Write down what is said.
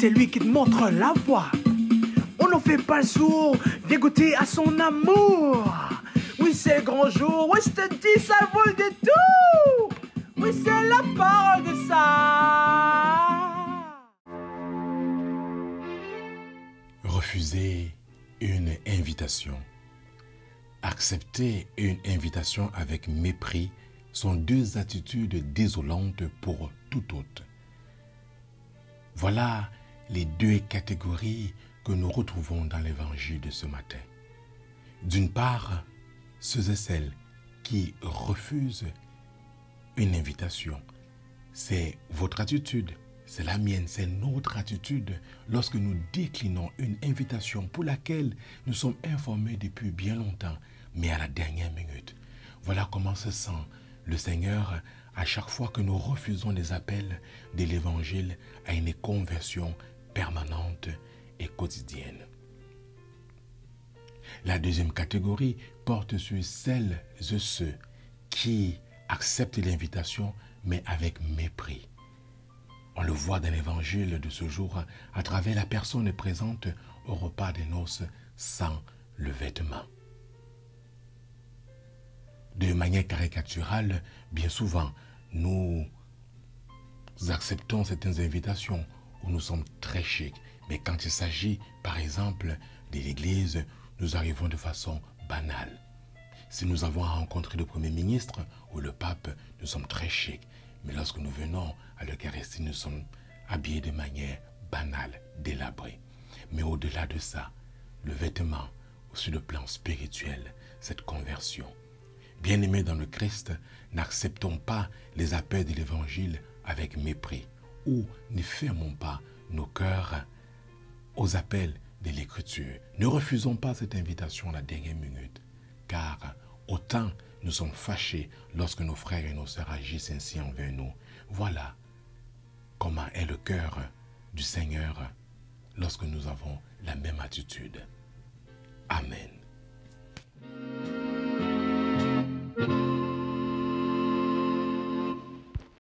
c'est lui qui te montre la voie. On n'en fait pas le sourd, viens à son amour. Oui, c'est le grand jour, oui, je te dis, ça vaut le tout. Oui, c'est la parole de ça. Refuser une invitation. Accepter une invitation avec mépris sont deux attitudes désolantes pour tout autre. Voilà les deux catégories que nous retrouvons dans l'évangile de ce matin. D'une part, ceux et celles qui refusent une invitation. C'est votre attitude, c'est la mienne, c'est notre attitude lorsque nous déclinons une invitation pour laquelle nous sommes informés depuis bien longtemps, mais à la dernière minute. Voilà comment se sent le Seigneur à chaque fois que nous refusons les appels de l'Évangile à une conversion permanente et quotidienne. La deuxième catégorie porte sur celles et ceux qui acceptent l'invitation mais avec mépris. On le voit dans l'évangile de ce jour à travers la personne présente au repas des noces sans le vêtement. Manière caricaturale, bien souvent, nous acceptons certaines invitations où nous sommes très chics. Mais quand il s'agit, par exemple, de l'Église, nous arrivons de façon banale. Si nous avons rencontré le Premier ministre ou le pape, nous sommes très chics. Mais lorsque nous venons à l'Eucharistie, nous sommes habillés de manière banale, délabrée. Mais au-delà de ça, le vêtement, sur le plan spirituel, cette conversion. Bien-aimés dans le Christ, n'acceptons pas les appels de l'Évangile avec mépris ou ne fermons pas nos cœurs aux appels de l'Écriture. Ne refusons pas cette invitation à la dernière minute, car autant nous sommes fâchés lorsque nos frères et nos sœurs agissent ainsi envers nous. Voilà comment est le cœur du Seigneur lorsque nous avons la même attitude. Amen.